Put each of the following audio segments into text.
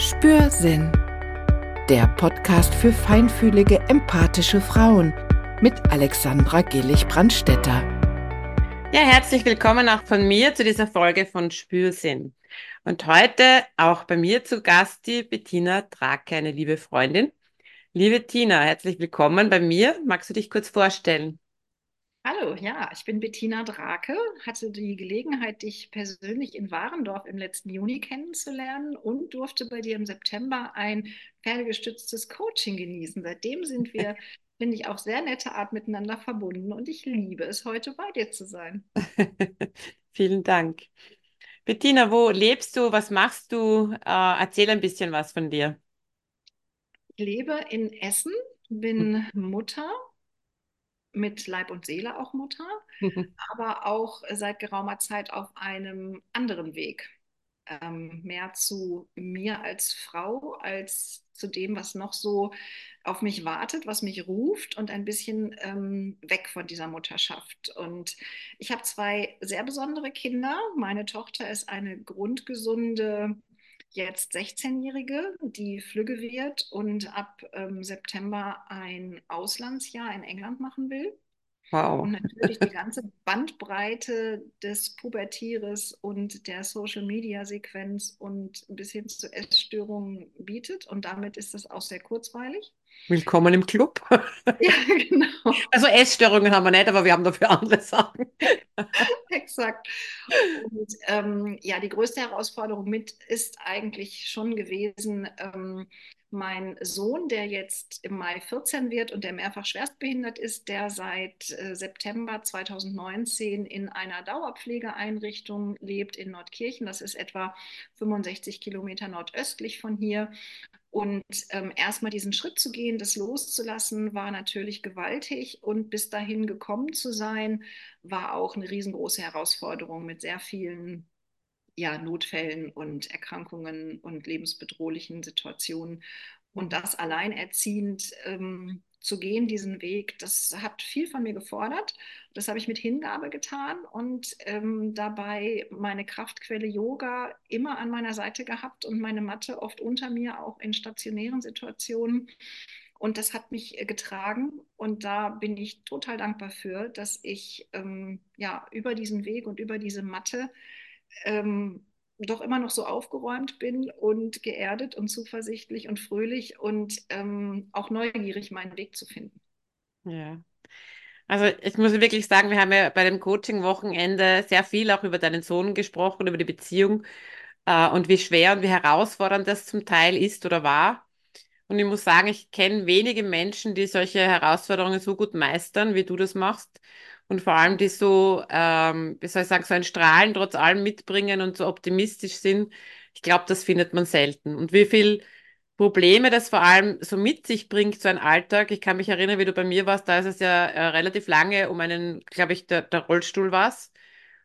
Spürsinn. Der Podcast für feinfühlige, empathische Frauen mit Alexandra Gillig-Brandstetter. Ja, herzlich willkommen auch von mir zu dieser Folge von Spürsinn. Und heute auch bei mir zu Gast die Bettina Drake, eine liebe Freundin. Liebe Tina, herzlich willkommen bei mir. Magst du dich kurz vorstellen? Hallo, ja, ich bin Bettina Drake, hatte die Gelegenheit, dich persönlich in Warendorf im letzten Juni kennenzulernen und durfte bei dir im September ein pferdegestütztes Coaching genießen. Seitdem sind wir, finde ich, auf sehr nette Art miteinander verbunden und ich liebe es, heute bei dir zu sein. Vielen Dank. Bettina, wo lebst du? Was machst du? Äh, erzähl ein bisschen was von dir. Ich lebe in Essen, bin Mutter mit Leib und Seele auch Mutter, aber auch seit geraumer Zeit auf einem anderen Weg. Ähm, mehr zu mir als Frau, als zu dem, was noch so auf mich wartet, was mich ruft und ein bisschen ähm, weg von dieser Mutterschaft. Und ich habe zwei sehr besondere Kinder. Meine Tochter ist eine grundgesunde jetzt 16-Jährige, die flügge wird und ab ähm, September ein Auslandsjahr in England machen will. Wow. Und natürlich die ganze Bandbreite des Pubertieres und der Social-Media-Sequenz und bis hin zu Essstörungen bietet. Und damit ist das auch sehr kurzweilig. Willkommen im Club. Ja, genau. Also Essstörungen haben wir nicht, aber wir haben dafür andere Sachen. Exakt. Und ähm, ja, die größte Herausforderung mit ist eigentlich schon gewesen, ähm, mein Sohn, der jetzt im Mai 14 wird und der mehrfach schwerstbehindert ist, der seit äh, September 2019 in einer Dauerpflegeeinrichtung lebt in Nordkirchen. Das ist etwa 65 Kilometer nordöstlich von hier. Und ähm, erstmal diesen Schritt zu gehen, das loszulassen, war natürlich gewaltig. Und bis dahin gekommen zu sein, war auch eine riesengroße Herausforderung mit sehr vielen ja, Notfällen und Erkrankungen und lebensbedrohlichen Situationen. Und das alleinerziehend ähm, zu gehen, diesen Weg, das hat viel von mir gefordert. Das habe ich mit Hingabe getan und ähm, dabei meine Kraftquelle Yoga immer an meiner Seite gehabt und meine Matte oft unter mir, auch in stationären Situationen. Und das hat mich äh, getragen und da bin ich total dankbar für, dass ich ähm, ja über diesen Weg und über diese Matte ähm, doch immer noch so aufgeräumt bin und geerdet und zuversichtlich und fröhlich und ähm, auch neugierig, meinen Weg zu finden. Ja. Also ich muss wirklich sagen, wir haben ja bei dem Coaching-Wochenende sehr viel auch über deinen Sohn gesprochen, über die Beziehung äh, und wie schwer und wie herausfordernd das zum Teil ist oder war. Und ich muss sagen, ich kenne wenige Menschen, die solche Herausforderungen so gut meistern, wie du das machst und vor allem die so, ähm, wie soll ich sagen, so ein Strahlen trotz allem mitbringen und so optimistisch sind, ich glaube, das findet man selten. Und wie viel Probleme das vor allem so mit sich bringt, so ein Alltag. Ich kann mich erinnern, wie du bei mir warst, da ist es ja äh, relativ lange um einen, glaube ich, der, der Rollstuhl war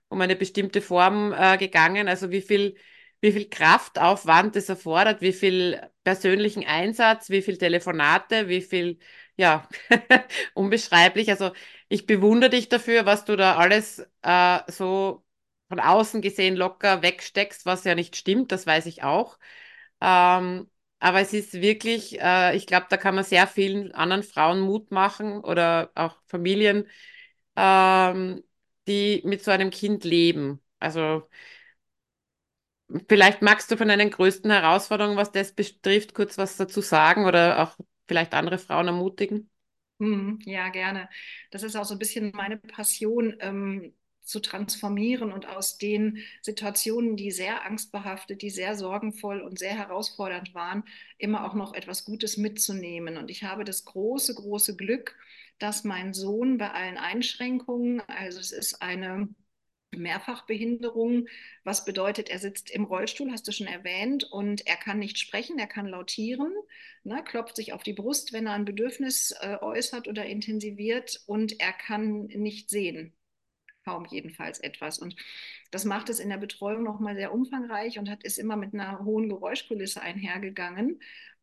um eine bestimmte Form äh, gegangen. Also wie viel, wie viel Kraftaufwand das erfordert, wie viel persönlichen Einsatz, wie viel Telefonate, wie viel, ja, unbeschreiblich. Also ich bewundere dich dafür, was du da alles äh, so von außen gesehen locker wegsteckst, was ja nicht stimmt, das weiß ich auch. Ähm, aber es ist wirklich, äh, ich glaube, da kann man sehr vielen anderen Frauen Mut machen oder auch Familien, ähm, die mit so einem Kind leben. Also vielleicht magst du von deinen größten Herausforderungen, was das betrifft, kurz was dazu sagen oder auch vielleicht andere Frauen ermutigen. Mhm, ja, gerne. Das ist auch so ein bisschen meine Passion, ähm, zu transformieren und aus den Situationen, die sehr angstbehaftet, die sehr sorgenvoll und sehr herausfordernd waren, immer auch noch etwas Gutes mitzunehmen. Und ich habe das große, große Glück, dass mein Sohn bei allen Einschränkungen, also es ist eine Mehrfachbehinderung, was bedeutet, er sitzt im Rollstuhl, hast du schon erwähnt, und er kann nicht sprechen, er kann lautieren, ne, klopft sich auf die Brust, wenn er ein Bedürfnis äh, äußert oder intensiviert, und er kann nicht sehen. Kaum jedenfalls etwas. Und das macht es in der Betreuung nochmal sehr umfangreich und hat, ist immer mit einer hohen Geräuschkulisse einhergegangen.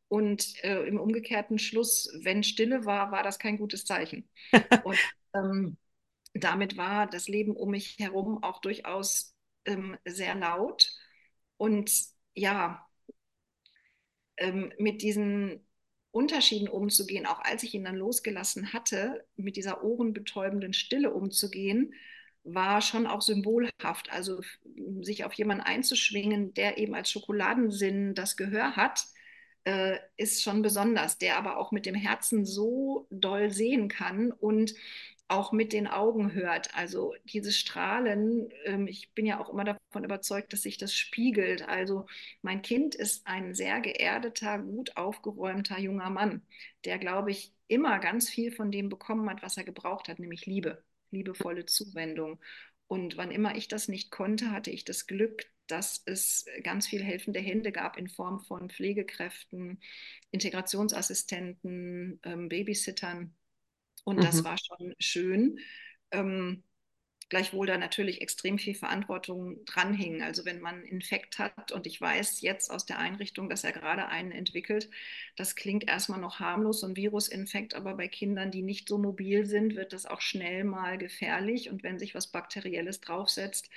Und äh, im umgekehrten Schluss, wenn Stille war, war das kein gutes Zeichen. und ähm, damit war das Leben um mich herum auch durchaus ähm, sehr laut. Und ja, ähm, mit diesen Unterschieden umzugehen, auch als ich ihn dann losgelassen hatte, mit dieser ohrenbetäubenden Stille umzugehen, war schon auch symbolhaft. Also sich auf jemanden einzuschwingen, der eben als Schokoladensinn das Gehör hat, äh, ist schon besonders, der aber auch mit dem Herzen so doll sehen kann und auch mit den Augen hört. Also dieses Strahlen, ähm, ich bin ja auch immer davon überzeugt, dass sich das spiegelt. Also mein Kind ist ein sehr geerdeter, gut aufgeräumter junger Mann, der, glaube ich, immer ganz viel von dem bekommen hat, was er gebraucht hat, nämlich Liebe, liebevolle Zuwendung. Und wann immer ich das nicht konnte, hatte ich das Glück, dass es ganz viel helfende Hände gab in Form von Pflegekräften, Integrationsassistenten, ähm, Babysittern und mhm. das war schon schön. Ähm, gleichwohl da natürlich extrem viel Verantwortung dranhing. Also wenn man einen Infekt hat und ich weiß jetzt aus der Einrichtung, dass er gerade einen entwickelt, das klingt erstmal noch harmlos, so ein Virusinfekt, aber bei Kindern, die nicht so mobil sind, wird das auch schnell mal gefährlich und wenn sich was Bakterielles draufsetzt,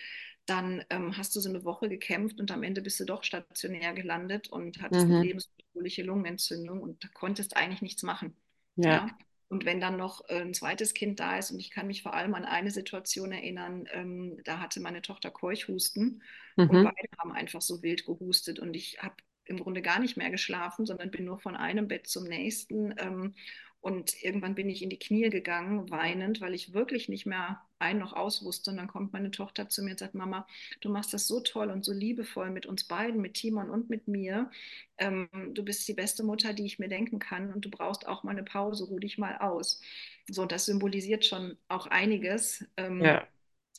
dann ähm, hast du so eine Woche gekämpft und am Ende bist du doch stationär gelandet und hattest mhm. eine lebensbedrohliche Lungenentzündung und da konntest eigentlich nichts machen. ja? ja? Und wenn dann noch äh, ein zweites Kind da ist, und ich kann mich vor allem an eine Situation erinnern, ähm, da hatte meine Tochter Keuchhusten mhm. und beide haben einfach so wild gehustet. Und ich habe im Grunde gar nicht mehr geschlafen, sondern bin nur von einem Bett zum nächsten. Ähm, und irgendwann bin ich in die Knie gegangen, weinend, weil ich wirklich nicht mehr ein noch aus wusste. Und dann kommt meine Tochter zu mir und sagt, Mama, du machst das so toll und so liebevoll mit uns beiden, mit Timon und mit mir. Ähm, du bist die beste Mutter, die ich mir denken kann und du brauchst auch mal eine Pause, ruh dich mal aus. So, das symbolisiert schon auch einiges. Ähm, ja.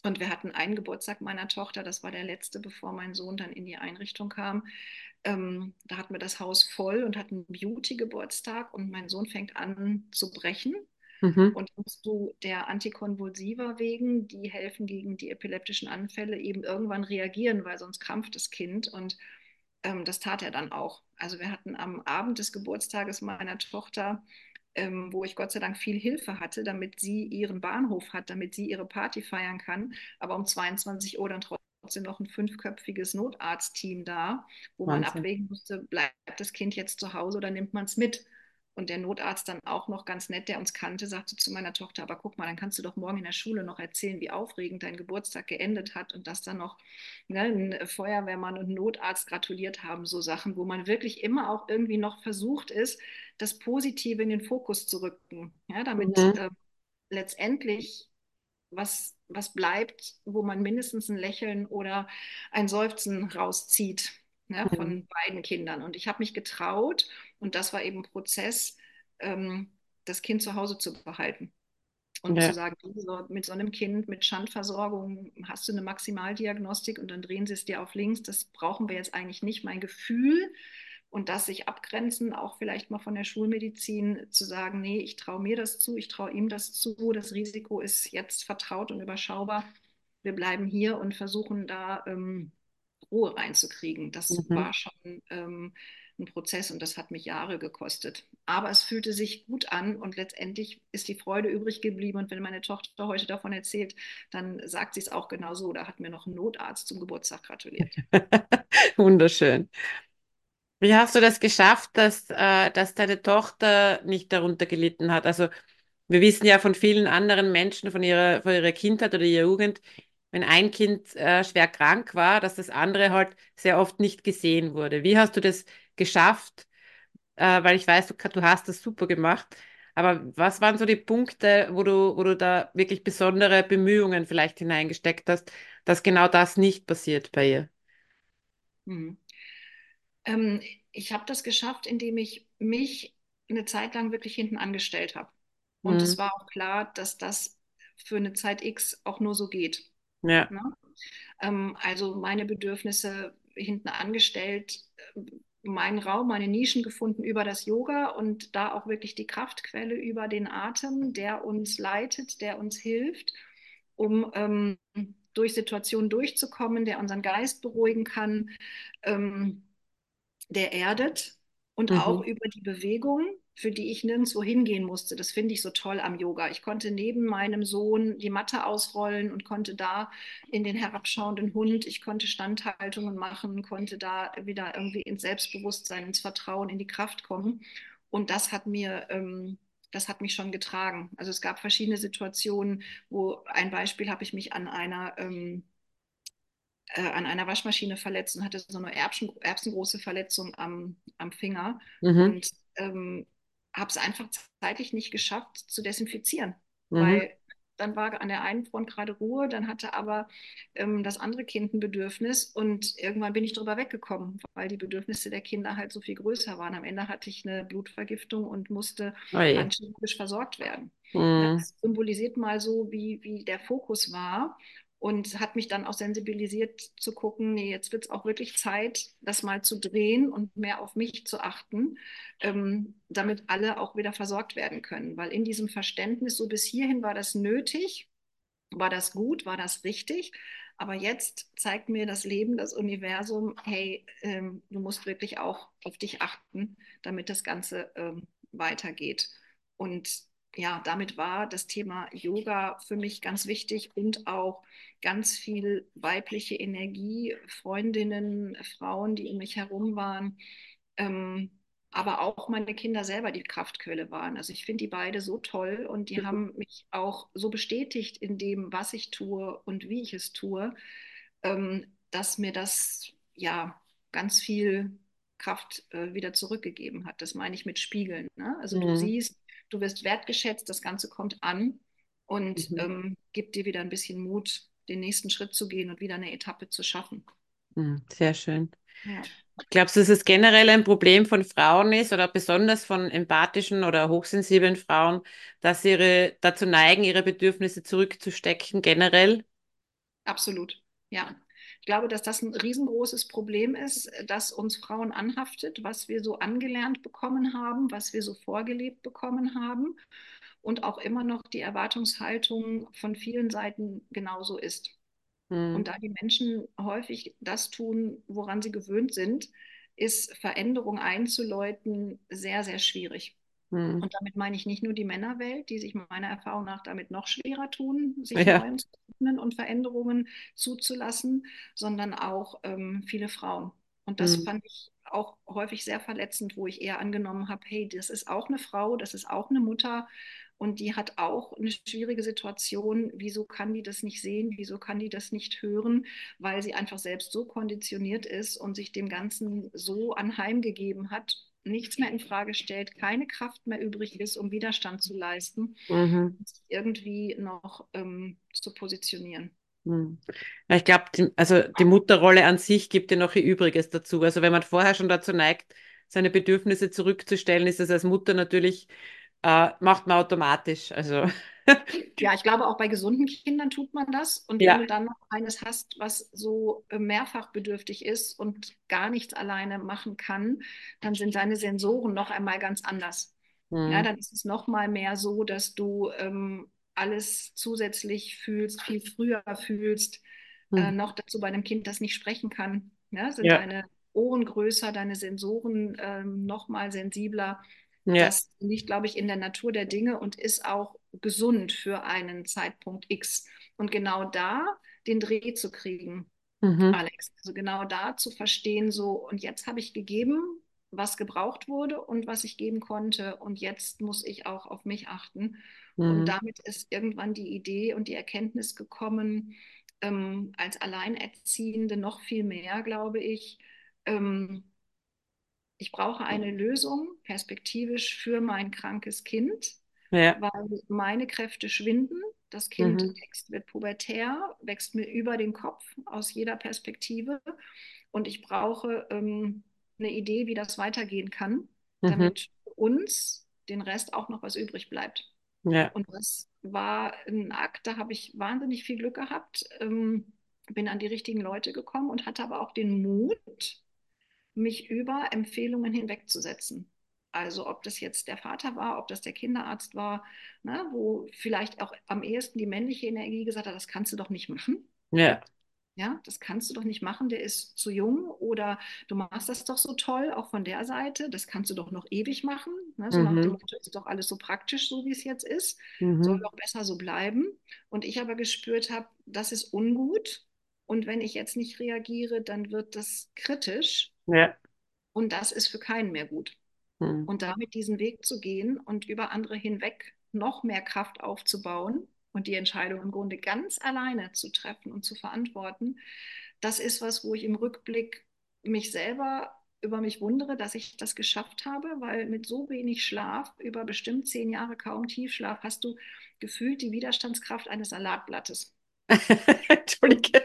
Und wir hatten einen Geburtstag meiner Tochter, das war der letzte, bevor mein Sohn dann in die Einrichtung kam ähm, da hatten wir das Haus voll und hatten Beauty-Geburtstag und mein Sohn fängt an zu brechen. Mhm. Und musst du der Antikonvulsiva wegen, die helfen gegen die epileptischen Anfälle, eben irgendwann reagieren, weil sonst krampft das Kind. Und ähm, das tat er dann auch. Also wir hatten am Abend des Geburtstages meiner Tochter, ähm, wo ich Gott sei Dank viel Hilfe hatte, damit sie ihren Bahnhof hat, damit sie ihre Party feiern kann, aber um 22 Uhr dann trotzdem noch ein fünfköpfiges Notarztteam da, wo Wahnsinn. man abwägen musste, bleibt das Kind jetzt zu Hause oder nimmt man es mit? Und der Notarzt dann auch noch ganz nett, der uns kannte, sagte zu meiner Tochter, aber guck mal, dann kannst du doch morgen in der Schule noch erzählen, wie aufregend dein Geburtstag geendet hat und dass dann noch ne, ein Feuerwehrmann und ein Notarzt gratuliert haben, so Sachen, wo man wirklich immer auch irgendwie noch versucht ist, das Positive in den Fokus zu rücken, ja, damit mhm. äh, letztendlich was, was bleibt, wo man mindestens ein Lächeln oder ein Seufzen rauszieht ne, mhm. von beiden Kindern. Und ich habe mich getraut, und das war eben ein Prozess, ähm, das Kind zu Hause zu behalten. Und ja. zu sagen, mit so einem Kind mit Schandversorgung hast du eine Maximaldiagnostik und dann drehen sie es dir auf links. Das brauchen wir jetzt eigentlich nicht. Mein Gefühl und das sich abgrenzen, auch vielleicht mal von der Schulmedizin zu sagen, nee, ich traue mir das zu, ich traue ihm das zu, das Risiko ist jetzt vertraut und überschaubar. Wir bleiben hier und versuchen da ähm, Ruhe reinzukriegen. Das mhm. war schon ähm, ein Prozess und das hat mich Jahre gekostet. Aber es fühlte sich gut an und letztendlich ist die Freude übrig geblieben. Und wenn meine Tochter heute davon erzählt, dann sagt sie es auch genau so. Da hat mir noch ein Notarzt zum Geburtstag gratuliert. Wunderschön. Wie hast du das geschafft, dass, äh, dass deine Tochter nicht darunter gelitten hat? Also wir wissen ja von vielen anderen Menschen, von ihrer, von ihrer Kindheit oder ihrer Jugend, wenn ein Kind äh, schwer krank war, dass das andere halt sehr oft nicht gesehen wurde. Wie hast du das geschafft? Äh, weil ich weiß, du, du hast das super gemacht. Aber was waren so die Punkte, wo du, wo du da wirklich besondere Bemühungen vielleicht hineingesteckt hast, dass genau das nicht passiert bei ihr? Mhm. Ähm, ich habe das geschafft, indem ich mich eine Zeit lang wirklich hinten angestellt habe. Und mhm. es war auch klar, dass das für eine Zeit X auch nur so geht. Ja. Ne? Ähm, also meine Bedürfnisse hinten angestellt, meinen Raum, meine Nischen gefunden über das Yoga und da auch wirklich die Kraftquelle über den Atem, der uns leitet, der uns hilft, um ähm, durch Situationen durchzukommen, der unseren Geist beruhigen kann. Ähm, der erdet und mhm. auch über die Bewegung für die ich nirgendwo hingehen musste. Das finde ich so toll am Yoga. Ich konnte neben meinem Sohn die Matte ausrollen und konnte da in den herabschauenden Hund, ich konnte Standhaltungen machen, konnte da wieder irgendwie ins Selbstbewusstsein, ins Vertrauen, in die Kraft kommen. Und das hat mir, ähm, das hat mich schon getragen. Also es gab verschiedene Situationen, wo ein Beispiel habe ich mich an einer ähm, äh, an einer Waschmaschine verletzt und hatte so eine Erbsen, erbsengroße Verletzung am, am Finger. Mhm. Und ähm, habe es einfach zeitlich nicht geschafft zu desinfizieren, mhm. weil dann war an der einen Front gerade Ruhe, dann hatte aber ähm, das andere Kind ein Bedürfnis und irgendwann bin ich drüber weggekommen, weil die Bedürfnisse der Kinder halt so viel größer waren. Am Ende hatte ich eine Blutvergiftung und musste oh antibisch versorgt werden. Mhm. Das symbolisiert mal so, wie, wie der Fokus war und hat mich dann auch sensibilisiert zu gucken, nee, jetzt wird es auch wirklich Zeit, das mal zu drehen und mehr auf mich zu achten, ähm, damit alle auch wieder versorgt werden können. Weil in diesem Verständnis, so bis hierhin war das nötig, war das gut, war das richtig. Aber jetzt zeigt mir das Leben, das Universum, hey, ähm, du musst wirklich auch auf dich achten, damit das Ganze ähm, weitergeht. Und ja, damit war das Thema Yoga für mich ganz wichtig und auch ganz viel weibliche Energie, Freundinnen, Frauen, die um mich herum waren, ähm, aber auch meine Kinder selber die Kraftquelle waren. Also ich finde die beide so toll und die mhm. haben mich auch so bestätigt in dem, was ich tue und wie ich es tue, ähm, dass mir das ja ganz viel Kraft äh, wieder zurückgegeben hat. Das meine ich mit Spiegeln. Ne? Also mhm. du siehst, du wirst wertgeschätzt, das Ganze kommt an und mhm. ähm, gibt dir wieder ein bisschen Mut, den nächsten Schritt zu gehen und wieder eine Etappe zu schaffen. Mhm, sehr schön. Ja. Glaubst du, dass es generell ein Problem von Frauen ist oder besonders von empathischen oder hochsensiblen Frauen, dass sie ihre, dazu neigen, ihre Bedürfnisse zurückzustecken, generell? Absolut, ja. Ich glaube, dass das ein riesengroßes Problem ist, das uns Frauen anhaftet, was wir so angelernt bekommen haben, was wir so vorgelebt bekommen haben und auch immer noch die Erwartungshaltung von vielen Seiten genauso ist. Mhm. Und da die Menschen häufig das tun, woran sie gewöhnt sind, ist Veränderung einzuläuten sehr, sehr schwierig. Mhm. Und damit meine ich nicht nur die Männerwelt, die sich meiner Erfahrung nach damit noch schwerer tun, sich ja. neuen zu öffnen und Veränderungen zuzulassen, sondern auch ähm, viele Frauen. Und das mhm. fand ich auch häufig sehr verletzend, wo ich eher angenommen habe, hey, das ist auch eine Frau, das ist auch eine Mutter und die hat auch eine schwierige Situation. Wieso kann die das nicht sehen? Wieso kann die das nicht hören? Weil sie einfach selbst so konditioniert ist und sich dem Ganzen so anheimgegeben hat nichts mehr in Frage stellt, keine Kraft mehr übrig ist, um Widerstand zu leisten, mhm. irgendwie noch ähm, zu positionieren. Mhm. ich glaube, also die Mutterrolle an sich gibt ja noch ihr Übriges dazu. Also wenn man vorher schon dazu neigt, seine Bedürfnisse zurückzustellen, ist das als Mutter natürlich, äh, macht man automatisch. Also ja, ich glaube, auch bei gesunden Kindern tut man das. Und ja. wenn du dann noch eines hast, was so äh, mehrfach bedürftig ist und gar nichts alleine machen kann, dann sind deine Sensoren noch einmal ganz anders. Mhm. Ja, dann ist es noch mal mehr so, dass du ähm, alles zusätzlich fühlst, viel früher fühlst. Mhm. Äh, noch dazu bei einem Kind, das nicht sprechen kann. Ja, sind ja. deine Ohren größer, deine Sensoren ähm, noch mal sensibler. Ja. Das liegt, glaube ich, in der Natur der Dinge und ist auch gesund für einen Zeitpunkt X. Und genau da den Dreh zu kriegen, mhm. Alex. Also genau da zu verstehen, so, und jetzt habe ich gegeben, was gebraucht wurde und was ich geben konnte. Und jetzt muss ich auch auf mich achten. Mhm. Und damit ist irgendwann die Idee und die Erkenntnis gekommen, ähm, als Alleinerziehende noch viel mehr, glaube ich, ähm, ich brauche eine Lösung perspektivisch für mein krankes Kind, ja. weil meine Kräfte schwinden. Das Kind mhm. wächst, wird pubertär, wächst mir über den Kopf aus jeder Perspektive. Und ich brauche ähm, eine Idee, wie das weitergehen kann, mhm. damit uns den Rest auch noch was übrig bleibt. Ja. Und das war ein Akt, da habe ich wahnsinnig viel Glück gehabt, ähm, bin an die richtigen Leute gekommen und hatte aber auch den Mut, mich über Empfehlungen hinwegzusetzen. Also ob das jetzt der Vater war, ob das der Kinderarzt war, ne, wo vielleicht auch am ehesten die männliche Energie gesagt hat, das kannst du doch nicht machen. Ja. Ja, das kannst du doch nicht machen, der ist zu jung oder du machst das doch so toll, auch von der Seite, das kannst du doch noch ewig machen. Ne? So nach dem Mhm. Motto, ist doch alles so praktisch, so wie es jetzt ist, soll Mhm. doch besser so bleiben. Und ich aber gespürt habe, das ist ungut und wenn ich jetzt nicht reagiere, dann wird das kritisch Ja. und das ist für keinen mehr gut. Mhm. Und damit diesen Weg zu gehen und über andere hinweg noch mehr Kraft aufzubauen und die Entscheidung im Grunde ganz alleine zu treffen und zu verantworten, das ist was, wo ich im Rückblick mich selber über mich wundere, dass ich das geschafft habe, weil mit so wenig Schlaf, über bestimmt zehn Jahre kaum Tiefschlaf, hast du gefühlt die Widerstandskraft eines Salatblattes. Entschuldige.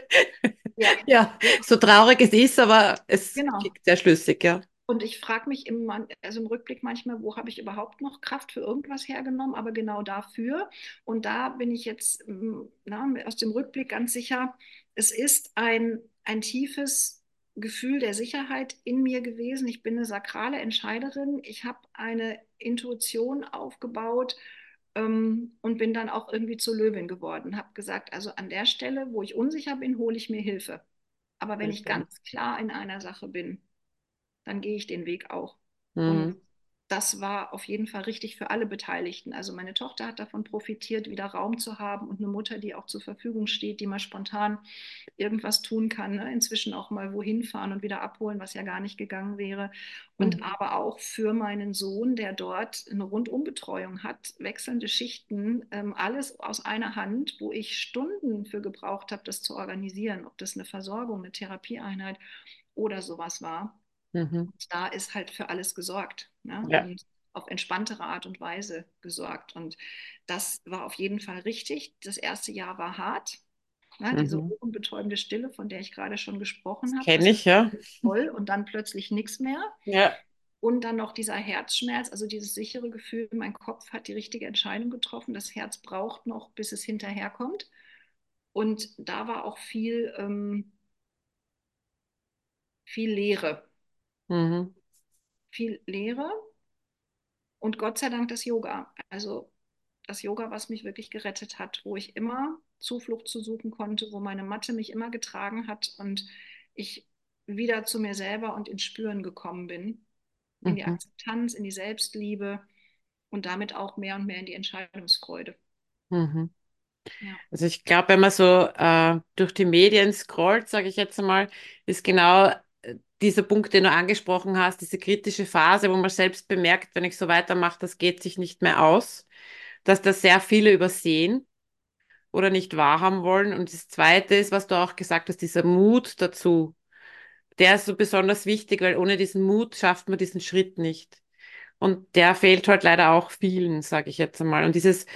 Ja, so traurig es ist, aber es genau. klingt sehr schlüssig, ja. Und ich frage mich im, also im Rückblick manchmal, wo habe ich überhaupt noch Kraft für irgendwas hergenommen, aber genau dafür. Und da bin ich jetzt mm, na, aus dem Rückblick ganz sicher, es ist ein, ein tiefes Gefühl der Sicherheit in mir gewesen. Ich bin eine sakrale Entscheiderin. Ich habe eine Intuition aufgebaut ähm, und bin dann auch irgendwie zur Löwin geworden. Habe gesagt, also an der Stelle, wo ich unsicher bin, hole ich mir Hilfe. Aber wenn ich ganz klar in einer Sache bin, dann gehe ich den Weg auch. Mhm. Und das war auf jeden Fall richtig für alle Beteiligten. Also meine Tochter hat davon profitiert, wieder Raum zu haben und eine Mutter, die auch zur Verfügung steht, die mal spontan irgendwas tun kann. Ne? Inzwischen auch mal wohin fahren und wieder abholen, was ja gar nicht gegangen wäre. Und Mhm. aber auch für meinen Sohn, der dort eine Rundumbetreuung hat, wechselnde Schichten, ähm, alles aus einer Hand, wo ich Stunden für gebraucht habe, das zu organisieren, ob das eine Versorgung, eine Therapieeinheit oder sowas war Mhm. da ist halt für alles gesorgt ne? Ja. und auf entspanntere Art und Weise gesorgt. Und das war auf jeden Fall richtig. Das erste Jahr war hart. Ne? Diese Mhm. ohrenbetäubende Stille, von der ich gerade schon gesprochen habe, Kenne ich, ja. toll und dann plötzlich nichts mehr. Ja. Und dann noch dieser Herzschmerz, also dieses sichere Gefühl, mein Kopf hat die richtige Entscheidung getroffen, das Herz braucht noch, bis es hinterherkommt. Und da war auch viel, ähm, viel Leere, Mhm. viel Leere und Gott sei Dank das Yoga. Also das Yoga, was mich wirklich gerettet hat, wo ich immer Zuflucht zu suchen konnte, wo meine Matte mich immer getragen hat und ich wieder zu mir selber und ins Spüren gekommen bin, in die Mhm. Akzeptanz, in die Selbstliebe und damit auch mehr und mehr in die Entscheidungsfreude. Mhm. Ja. Also ich glaube, wenn man so äh, durch die Medien scrollt, sage ich jetzt einmal, ist genau dieser Punkt, den du angesprochen hast, diese kritische Phase, wo man selbst bemerkt, wenn ich so weitermache, das geht sich nicht mehr aus, dass das sehr viele übersehen oder nicht wahrhaben wollen. Und das Zweite ist, was du auch gesagt hast, dieser Mut dazu, der ist so besonders wichtig, weil ohne diesen Mut schafft man diesen Schritt nicht. Und der fehlt halt leider auch vielen, sage ich jetzt einmal. Und dieses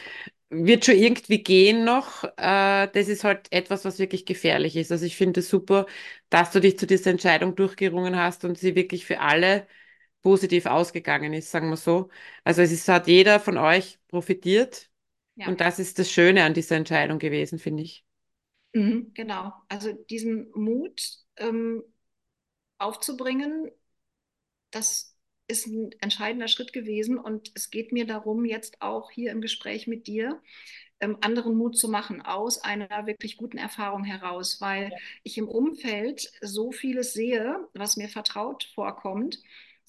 wird schon irgendwie gehen noch. Äh, das ist halt etwas, was wirklich gefährlich ist. Also ich finde es super, dass du dich zu dieser Entscheidung durchgerungen hast und sie wirklich für alle positiv ausgegangen ist, sagen wir so. Also es ist, hat jeder von euch profitiert Ja. und das ist das Schöne an dieser Entscheidung gewesen, finde ich. Mhm, genau. Also diesen Mut ähm, aufzubringen, das ist ein entscheidender Schritt gewesen und es geht mir darum, jetzt auch hier im Gespräch mit dir ähm, anderen Mut zu machen aus einer wirklich guten Erfahrung heraus, weil ich im Umfeld so vieles sehe, was mir vertraut vorkommt,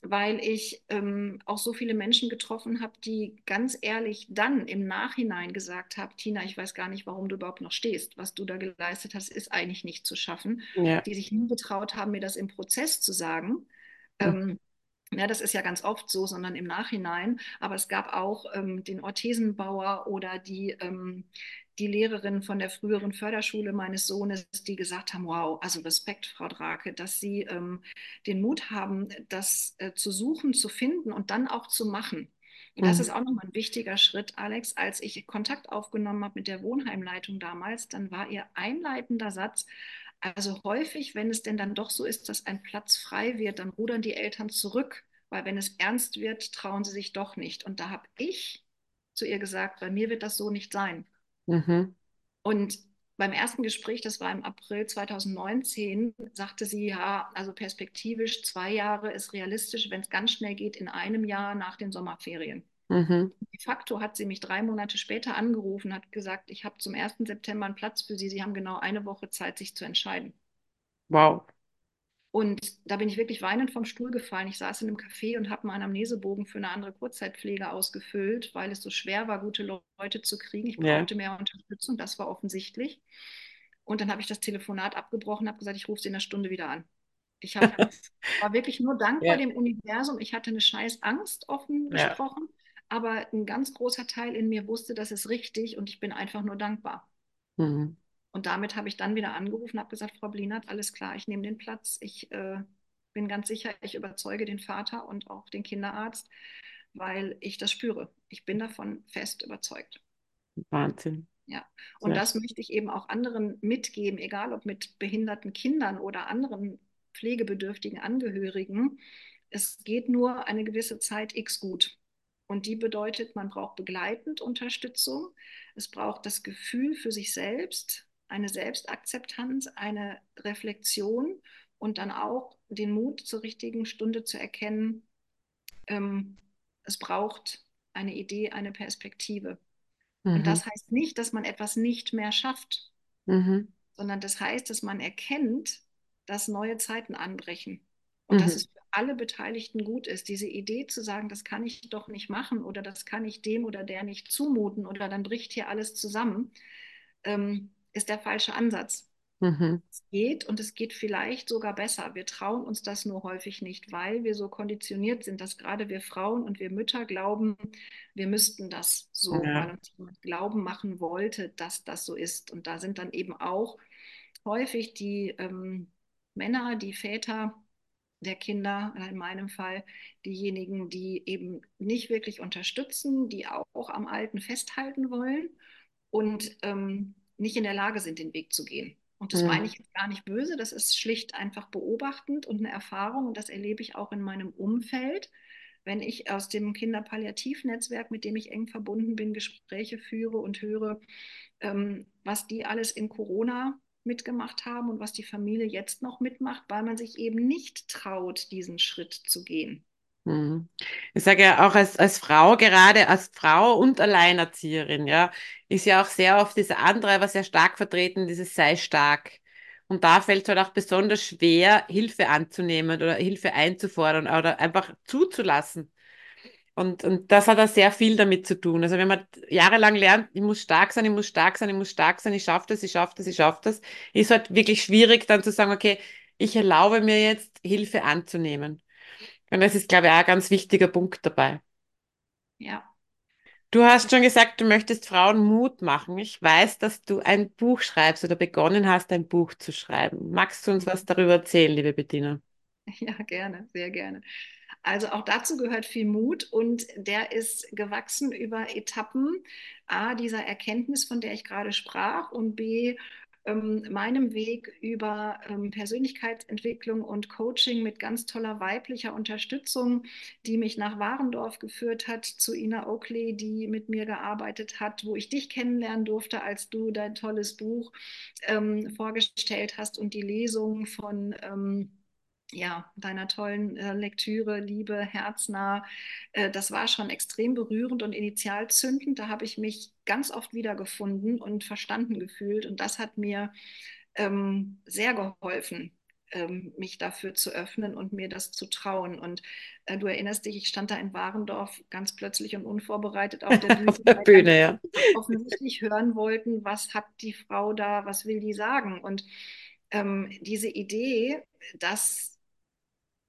weil ich ähm, auch so viele Menschen getroffen habe, die ganz ehrlich dann im Nachhinein gesagt haben, Tina, ich weiß gar nicht, warum du überhaupt noch stehst. Was du da geleistet hast, ist eigentlich nicht zu schaffen. Ja. Die sich nie getraut haben, mir das im Prozess zu sagen. Ähm, ja, das ist ja ganz oft so, sondern im Nachhinein. Aber es gab auch ähm, den Orthesenbauer oder die, ähm, die Lehrerin von der früheren Förderschule meines Sohnes, die gesagt haben, wow, also Respekt, Frau Drake, dass Sie ähm, den Mut haben, das äh, zu suchen, zu finden und dann auch zu machen. Und das Mhm. ist auch nochmal ein wichtiger Schritt, Alex. Als ich Kontakt aufgenommen habe mit der Wohnheimleitung damals, dann war ihr einleitender Satz, also häufig, wenn es denn dann doch so ist, dass ein Platz frei wird, dann rudern die Eltern zurück, weil wenn es ernst wird, trauen sie sich doch nicht. Und da habe ich zu ihr gesagt, bei mir wird das so nicht sein. Mhm. Und beim ersten Gespräch, das war im April 2019, sagte sie, ja, also perspektivisch zwei Jahre ist realistisch, wenn es ganz schnell geht, in einem Jahr nach den Sommerferien. Mhm. De facto hat sie mich drei Monate später angerufen, hat gesagt, ich habe zum 1. September einen Platz für Sie. Sie haben genau eine Woche Zeit, sich zu entscheiden. Wow. Und da bin ich wirklich weinend vom Stuhl gefallen. Ich saß in einem Café und habe meinen Amnesebogen für eine andere Kurzzeitpflege ausgefüllt, weil es so schwer war, gute Leute zu kriegen. Ich Ja. brauchte mehr Unterstützung, das war offensichtlich. Und dann habe ich das Telefonat abgebrochen, habe gesagt, ich rufe sie in einer Stunde wieder an. Ich hab, war wirklich nur dankbar Ja. dem Universum. Ich hatte eine scheiß Angst, offen Ja. gesprochen, aber ein ganz großer Teil in mir wusste, das ist richtig und ich bin einfach nur dankbar. Mhm. Und damit habe ich dann wieder angerufen, habe gesagt, Frau Blinert, alles klar, ich nehme den Platz. Ich äh, bin ganz sicher, ich überzeuge den Vater und auch den Kinderarzt, weil ich das spüre. Ich bin davon fest überzeugt. Wahnsinn. Ja, und Ja. das möchte ich eben auch anderen mitgeben, egal ob mit behinderten Kindern oder anderen pflegebedürftigen Angehörigen. Es geht nur eine gewisse Zeit X gut. Und die bedeutet, man braucht begleitend Unterstützung. Es braucht das Gefühl für sich selbst, eine Selbstakzeptanz, eine Reflexion und dann auch den Mut zur richtigen Stunde zu erkennen, ähm, es braucht eine Idee, eine Perspektive. Und Mhm. das heißt nicht, dass man etwas nicht mehr schafft, Mhm. sondern das heißt, dass man erkennt, dass neue Zeiten anbrechen und dass Mhm. es für alle Beteiligten gut ist. Diese Idee zu sagen, das kann ich doch nicht machen oder das kann ich dem oder der nicht zumuten oder dann bricht hier alles zusammen, ähm, ist der falsche Ansatz. Mhm. Es geht und es geht vielleicht sogar besser. Wir trauen uns das nur häufig nicht, weil wir so konditioniert sind, dass gerade wir Frauen und wir Mütter glauben, wir müssten das so, Ja. weil uns jemand glauben machen wollte, dass das so ist. Und da sind dann eben auch häufig die ähm, Männer, die Väter der Kinder, in meinem Fall diejenigen, die eben nicht wirklich unterstützen, die auch am Alten festhalten wollen und ähm, nicht in der Lage sind, den Weg zu gehen. Und das Mhm. meine ich jetzt gar nicht böse, das ist schlicht einfach beobachtend und eine Erfahrung und das erlebe ich auch in meinem Umfeld, wenn ich aus dem Kinderpalliativnetzwerk, mit dem ich eng verbunden bin, Gespräche führe und höre, ähm, was die alles in Corona mitgemacht haben und was die Familie jetzt noch mitmacht, weil man sich eben nicht traut, diesen Schritt zu gehen. Mhm. Ich sage ja auch als, als Frau, gerade als Frau und Alleinerzieherin, ja, ist ja auch sehr oft diese andere, was sehr stark vertreten, dieses sei stark. Und da fällt es halt auch besonders schwer, Hilfe anzunehmen oder Hilfe einzufordern oder einfach zuzulassen. Und, und das hat auch sehr viel damit zu tun. Also wenn man jahrelang lernt, ich muss stark sein, ich muss stark sein, ich muss stark sein, ich schaffe das, ich schaffe das, ich schaffe das, ist halt wirklich schwierig dann zu sagen, okay, ich erlaube mir jetzt Hilfe anzunehmen. Und das ist, glaube ich, auch ein ganz wichtiger Punkt dabei. Ja, Du hast schon gesagt, du möchtest Frauen Mut machen. Ich weiß, dass du ein Buch schreibst oder begonnen hast, ein Buch zu schreiben. Magst du uns was darüber erzählen, liebe Bettina? ja, gerne, sehr gerne. Also auch dazu gehört viel Mut und der ist gewachsen über Etappen. A, dieser Erkenntnis, von der ich gerade sprach und B, ähm, meinem Weg über ähm, Persönlichkeitsentwicklung und Coaching mit ganz toller weiblicher Unterstützung, die mich nach Warendorf geführt hat, zu Ina Oakley, die mit mir gearbeitet hat, wo ich dich kennenlernen durfte, als du dein tolles Buch ähm, vorgestellt hast und die Lesung von ähm, ja, deiner tollen äh, Lektüre, Liebe, herznah. Äh, das war schon extrem berührend und initialzündend. Da habe ich mich ganz oft wiedergefunden und verstanden gefühlt. Und das hat mir ähm, sehr geholfen, ähm, mich dafür zu öffnen und mir das zu trauen. Und äh, du erinnerst dich, ich stand da in Warendorf ganz plötzlich und unvorbereitet auf der Bühne. Auf der Bühne, ja. Offensichtlich hören wollten, was hat die Frau da, was will die sagen? Und ähm, diese Idee, dass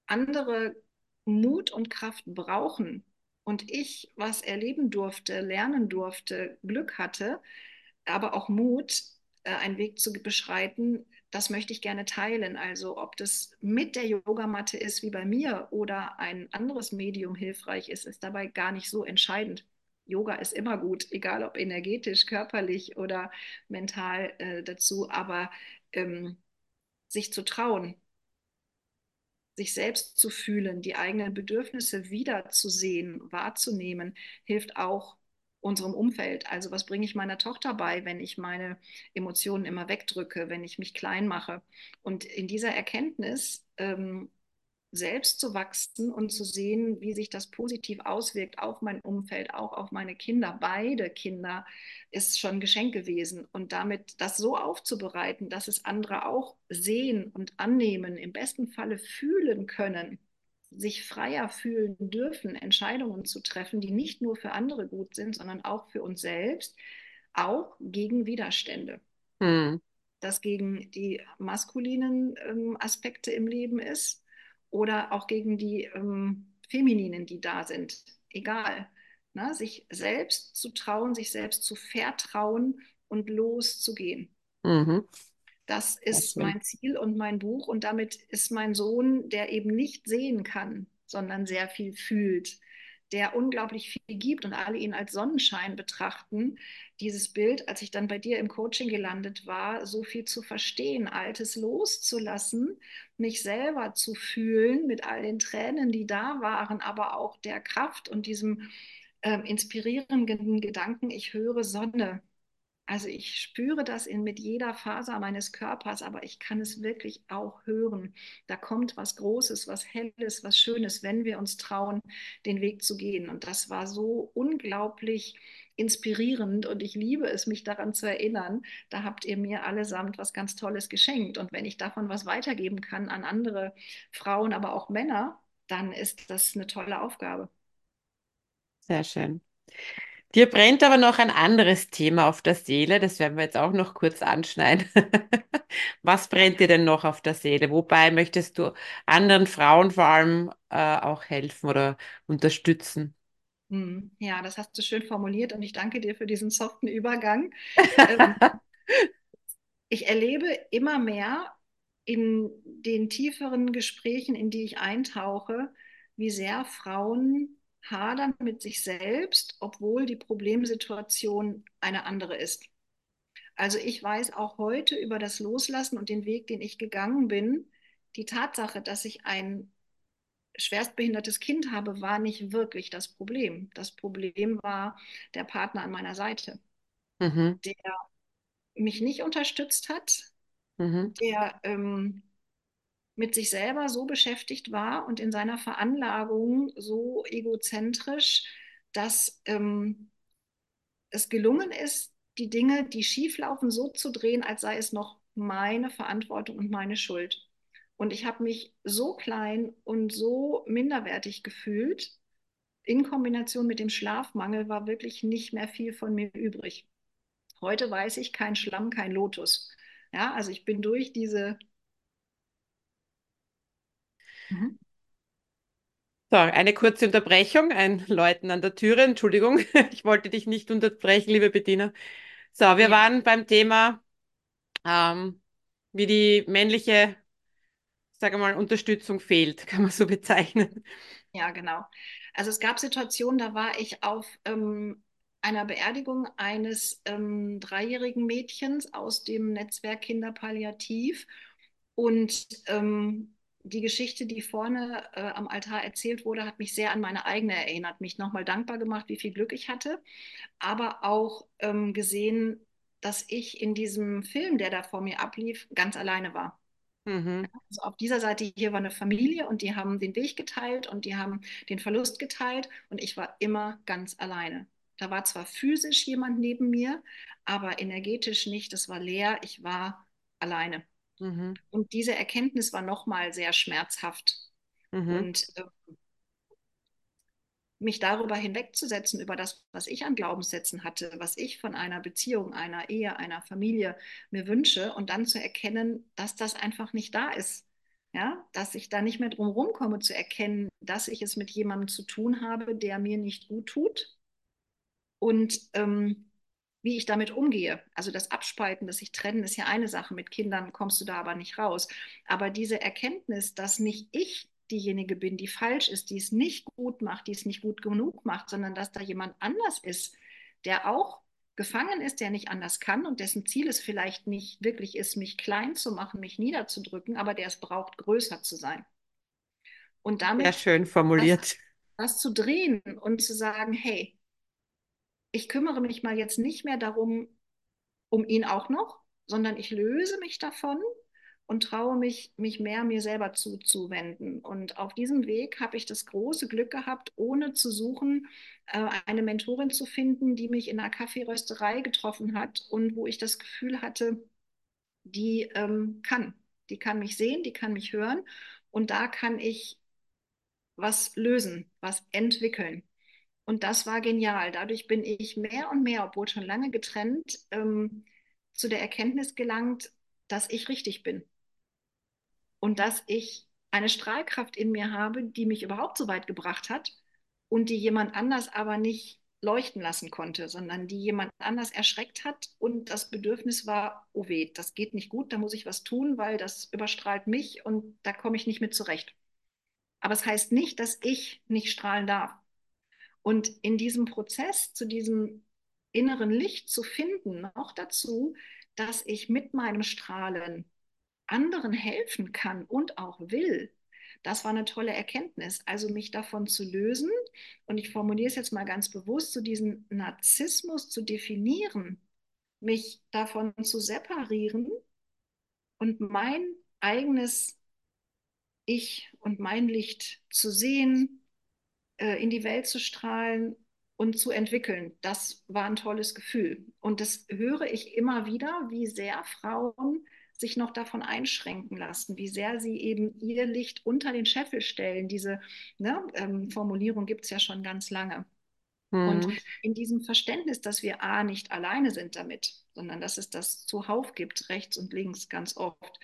andere Mut und Kraft brauchen und ich was erleben durfte, lernen durfte, Glück hatte, aber auch Mut, äh, einen Weg zu beschreiten, das möchte ich gerne teilen. Also ob das mit der Yogamatte ist wie bei mir oder ein anderes Medium hilfreich ist, ist dabei gar nicht so entscheidend. Yoga ist immer gut, egal ob energetisch, körperlich oder mental äh, dazu, aber ähm, sich zu trauen, sich selbst zu fühlen, die eigenen Bedürfnisse wiederzusehen, wahrzunehmen, hilft auch unserem Umfeld. Also was bringe ich meiner Tochter bei, wenn ich meine Emotionen immer wegdrücke, wenn ich mich klein mache? Und in dieser Erkenntnis ähm, selbst zu wachsen und zu sehen, wie sich das positiv auswirkt auf mein Umfeld, auch auf meine Kinder. Beide Kinder ist schon ein Geschenk gewesen. Und damit das so aufzubereiten, dass es andere auch sehen und annehmen, im besten Falle fühlen können, sich freier fühlen dürfen, Entscheidungen zu treffen, die nicht nur für andere gut sind, sondern auch für uns selbst, auch gegen Widerstände. Hm. Das gegen die maskulinen ähm, Aspekte im Leben ist oder auch gegen die ähm, Femininen, die da sind. Egal. Ne? Sich selbst zu trauen, sich selbst zu vertrauen und loszugehen. Mhm. Das ist mein Ziel und mein Buch. Und damit ist mein Sohn, der eben nicht sehen kann, sondern sehr viel fühlt, der unglaublich viel gibt und alle ihn als Sonnenschein betrachten. Dieses Bild, als ich dann bei dir im Coaching gelandet war, so viel zu verstehen, Altes loszulassen, mich selber zu fühlen mit all den Tränen, die da waren, aber auch der Kraft und diesem äh, inspirierenden Gedanken, ich höre Sonne, also ich spüre das in, mit jeder Faser meines Körpers, aber ich kann es wirklich auch hören. Da kommt was Großes, was Helles, was Schönes, wenn wir uns trauen, den Weg zu gehen. Und das war so unglaublich inspirierend und ich liebe es, mich daran zu erinnern. Da habt ihr mir allesamt was ganz Tolles geschenkt. Und wenn ich davon was weitergeben kann an andere Frauen, aber auch Männer, dann ist das eine tolle Aufgabe. Sehr schön. Dir brennt aber noch ein anderes Thema auf der Seele, das werden wir jetzt auch noch kurz anschneiden. Was brennt dir denn noch auf der Seele? Wobei möchtest du anderen Frauen vor allem äh, auch helfen oder unterstützen? Hm, ja, das hast du schön formuliert und ich danke dir für diesen soften Übergang. Ähm, ich erlebe immer mehr in den tieferen Gesprächen, in die ich eintauche, wie sehr Frauen hadern mit sich selbst, obwohl die Problemsituation eine andere ist. Also ich weiß auch heute über das Loslassen und den Weg, den ich gegangen bin, die Tatsache, dass ich ein schwerstbehindertes Kind habe, war nicht wirklich das Problem. Das Problem war der Partner an meiner Seite, mhm. der mich nicht unterstützt hat, mhm. der ähm, mit sich selber so beschäftigt war und in seiner Veranlagung so egozentrisch, dass ähm, es gelungen ist, die Dinge, die schieflaufen, so zu drehen, als sei es noch meine Verantwortung und meine Schuld. Und ich habe mich so klein und so minderwertig gefühlt. In Kombination mit dem Schlafmangel war wirklich nicht mehr viel von mir übrig. Heute weiß ich, kein Schlamm, kein Lotus. Ja, also ich bin durch diese Mhm. So, eine kurze Unterbrechung, ein Läuten an der Türe. Entschuldigung, ich wollte dich nicht unterbrechen, liebe Bettina. So, wir ja. waren beim Thema, ähm, wie die männliche, sage mal, Unterstützung fehlt, kann man so bezeichnen. Ja, genau. Also es gab Situationen, da war ich auf ähm, einer Beerdigung eines ähm, dreijährigen Mädchens aus dem Netzwerk Kinderpalliativ und ähm, die Geschichte, die vorne äh, am Altar erzählt wurde, hat mich sehr an meine eigene erinnert, mich nochmal dankbar gemacht, wie viel Glück ich hatte, aber auch ähm, gesehen, dass ich in diesem Film, der da vor mir ablief, ganz alleine war. Mhm. Also auf dieser Seite hier war eine Familie und die haben den Weg geteilt und die haben den Verlust geteilt und ich war immer ganz alleine. Da war zwar physisch jemand neben mir, aber energetisch nicht. Es war leer. Ich war alleine. Mhm. Und diese Erkenntnis war nochmal sehr schmerzhaft. Mhm. Und äh, mich darüber hinwegzusetzen, über das, was ich an Glaubenssätzen hatte, was ich von einer Beziehung, einer Ehe, einer Familie mir wünsche und dann zu erkennen, dass das einfach nicht da ist. Ja, dass ich da nicht mehr drum rumkomme zu erkennen, dass ich es mit jemandem zu tun habe, der mir nicht gut tut. Und ähm, wie ich damit umgehe. Also das Abspalten, das sich trennen, ist ja eine Sache. Mit Kindern kommst du da aber nicht raus. Aber diese Erkenntnis, dass nicht ich diejenige bin, die falsch ist, die es nicht gut macht, die es nicht gut genug macht, sondern dass da jemand anders ist, der auch gefangen ist, der nicht anders kann und dessen Ziel es vielleicht nicht wirklich ist, mich klein zu machen, mich niederzudrücken, aber der es braucht, größer zu sein. Und damit Sehr schön formuliert. Das, das zu drehen und zu sagen, hey, ich kümmere mich mal jetzt nicht mehr darum, um ihn auch noch, sondern ich löse mich davon und traue mich, mich mehr mir selber zuzuwenden. Und auf diesem Weg habe ich das große Glück gehabt, ohne zu suchen, äh, eine Mentorin zu finden, die mich in einer Kaffeerösterei getroffen hat und wo ich das Gefühl hatte, die ähm, kann. Die kann mich sehen, die kann mich hören und da kann ich was lösen, was entwickeln. Und das war genial. Dadurch bin ich mehr und mehr, obwohl schon lange getrennt, ähm, zu der Erkenntnis gelangt, dass ich richtig bin und dass ich eine Strahlkraft in mir habe, die mich überhaupt so weit gebracht hat und die jemand anders aber nicht leuchten lassen konnte, sondern die jemand anders erschreckt hat und das Bedürfnis war, oh weh, das geht nicht gut, da muss ich was tun, weil das überstrahlt mich und da komme ich nicht mit zurecht. Aber es heißt nicht, dass ich nicht strahlen darf. Und in diesem Prozess zu diesem inneren Licht zu finden, noch dazu, dass ich mit meinem Strahlen anderen helfen kann und auch will, das war eine tolle Erkenntnis. Also mich davon zu lösen und ich formuliere es jetzt mal ganz bewusst, zu so diesen Narzissmus zu definieren, mich davon zu separieren und mein eigenes Ich und mein Licht zu sehen, in die Welt zu strahlen und zu entwickeln. Das war ein tolles Gefühl. Und das höre ich immer wieder, wie sehr Frauen sich noch davon einschränken lassen, wie sehr sie eben ihr Licht unter den Scheffel stellen. Diese ne, ähm, Formulierung gibt es ja schon ganz lange. Mhm. Und in diesem Verständnis, dass wir A nicht alleine sind damit, sondern dass es das zuhauf gibt, rechts und links ganz oft,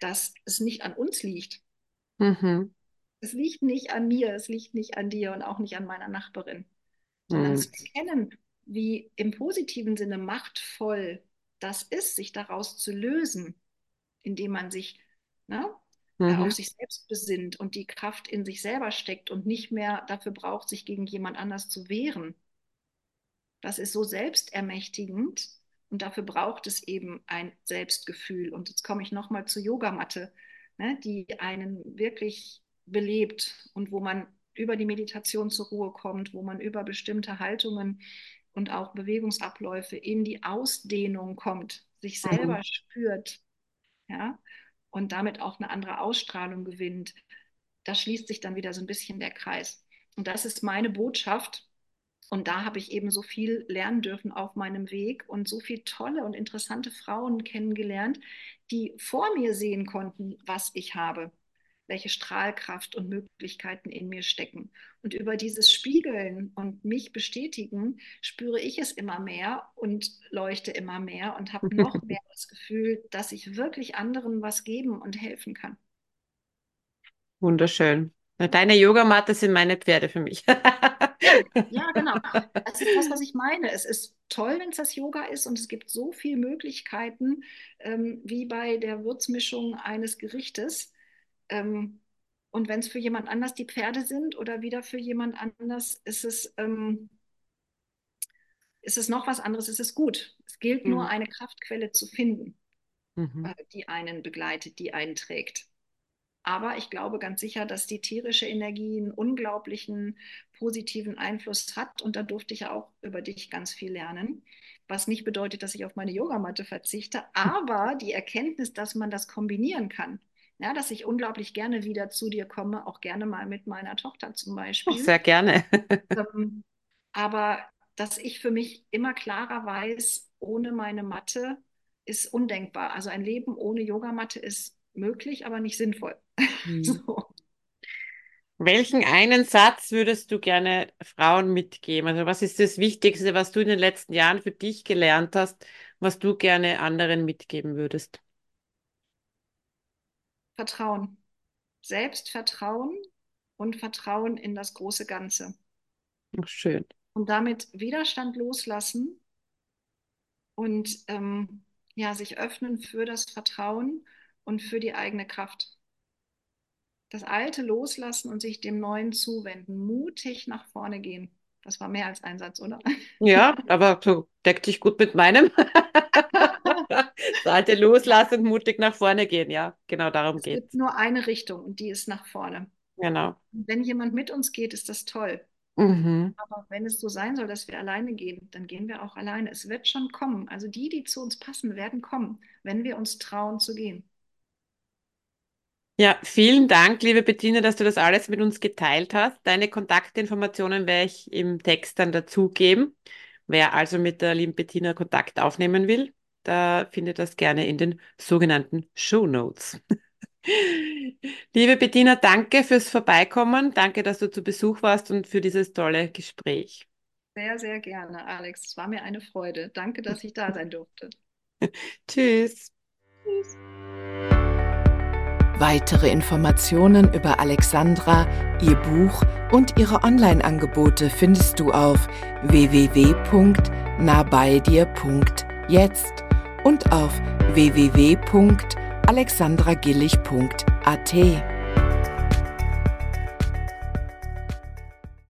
dass es nicht an uns liegt. Mhm. Es liegt nicht an mir, es liegt nicht an dir und auch nicht an meiner Nachbarin, sondern mhm. zu erkennen, wie im positiven Sinne machtvoll das ist, sich daraus zu lösen indem man sich ne, mhm. auf sich selbst besinnt und die Kraft in sich selber steckt und nicht mehr dafür braucht, sich gegen jemand anders zu wehren. Das ist so selbstermächtigend und dafür braucht es eben ein Selbstgefühl. Und jetzt komme ich nochmal zur Yogamatte, ne, die einen wirklich belebt und wo man über die Meditation zur Ruhe kommt, wo man über bestimmte Haltungen und auch Bewegungsabläufe in die Ausdehnung kommt, sich selber mhm. spürt, ja, und damit auch eine andere Ausstrahlung gewinnt, da schließt sich dann wieder so ein bisschen der Kreis. Und das ist meine Botschaft. Und da habe ich eben so viel lernen dürfen auf meinem Weg und so viele tolle und interessante Frauen kennengelernt, die vor mir sehen konnten, was ich habe welche Strahlkraft und Möglichkeiten in mir stecken. Und über dieses Spiegeln und mich bestätigen, spüre ich es immer mehr und leuchte immer mehr und habe noch mehr das Gefühl, dass ich wirklich anderen was geben und helfen kann. Wunderschön. Deine Yogamatte sind meine Pferde für mich. ja, genau. Das ist das, was ich meine. Es ist toll, wenn es das Yoga ist und es gibt so viele Möglichkeiten, ähm, wie bei der Würzmischung eines Gerichtes. Ähm, und wenn es für jemand anders die Pferde sind oder wieder für jemand anders, ist es, ähm, ist es noch was anderes, ist es gut. Es gilt mhm. nur, eine Kraftquelle zu finden, mhm. äh, die einen begleitet, die einen trägt. Aber ich glaube ganz sicher, dass die tierische Energie einen unglaublichen positiven Einfluss hat. Und da durfte ich ja auch über dich ganz viel lernen. Was nicht bedeutet, dass ich auf meine Yogamatte verzichte, aber die Erkenntnis, dass man das kombinieren kann. Ja, dass ich unglaublich gerne wieder zu dir komme, auch gerne mal mit meiner Tochter zum Beispiel. Oh, sehr gerne. ähm, aber dass ich für mich immer klarer weiß, ohne meine Matte ist undenkbar. Also ein Leben ohne Yogamatte ist möglich, aber nicht sinnvoll. Mhm. so. Welchen einen Satz würdest du gerne Frauen mitgeben? Also was ist das Wichtigste, was du in den letzten Jahren für dich gelernt hast, was du gerne anderen mitgeben würdest? Vertrauen. Selbstvertrauen und Vertrauen in das große Ganze. Ach, schön. Und damit Widerstand loslassen und ähm, ja, sich öffnen für das Vertrauen und für die eigene Kraft. Das Alte loslassen und sich dem Neuen zuwenden. Mutig nach vorne gehen. Das war mehr als ein Satz, oder? Ja, aber deckt sich gut mit meinem. Seite loslassen, mutig nach vorne gehen, ja, genau darum geht es. Es gibt nur eine Richtung und die ist nach vorne. Genau. Und wenn jemand mit uns geht, ist das toll. Mhm. Aber wenn es so sein soll, dass wir alleine gehen, dann gehen wir auch alleine. Es wird schon kommen. Also die, die zu uns passen, werden kommen, wenn wir uns trauen zu gehen. Ja, vielen Dank, liebe Bettina, dass du das alles mit uns geteilt hast. Deine Kontaktinformationen werde ich im Text dann dazugeben. Wer also mit der lieben Bettina Kontakt aufnehmen will, da findet das gerne in den sogenannten Show Notes. Liebe Bettina, danke fürs Vorbeikommen. Danke, dass du zu Besuch warst und für dieses tolle Gespräch. Sehr, sehr gerne, Alex. Es war mir eine Freude. Danke, dass ich da sein durfte. Tschüss. Tschüss. Weitere Informationen über Alexandra, ihr Buch und ihre Online-Angebote findest du auf www.nahbeidir.jetzt und auf www.alexandragillig.at.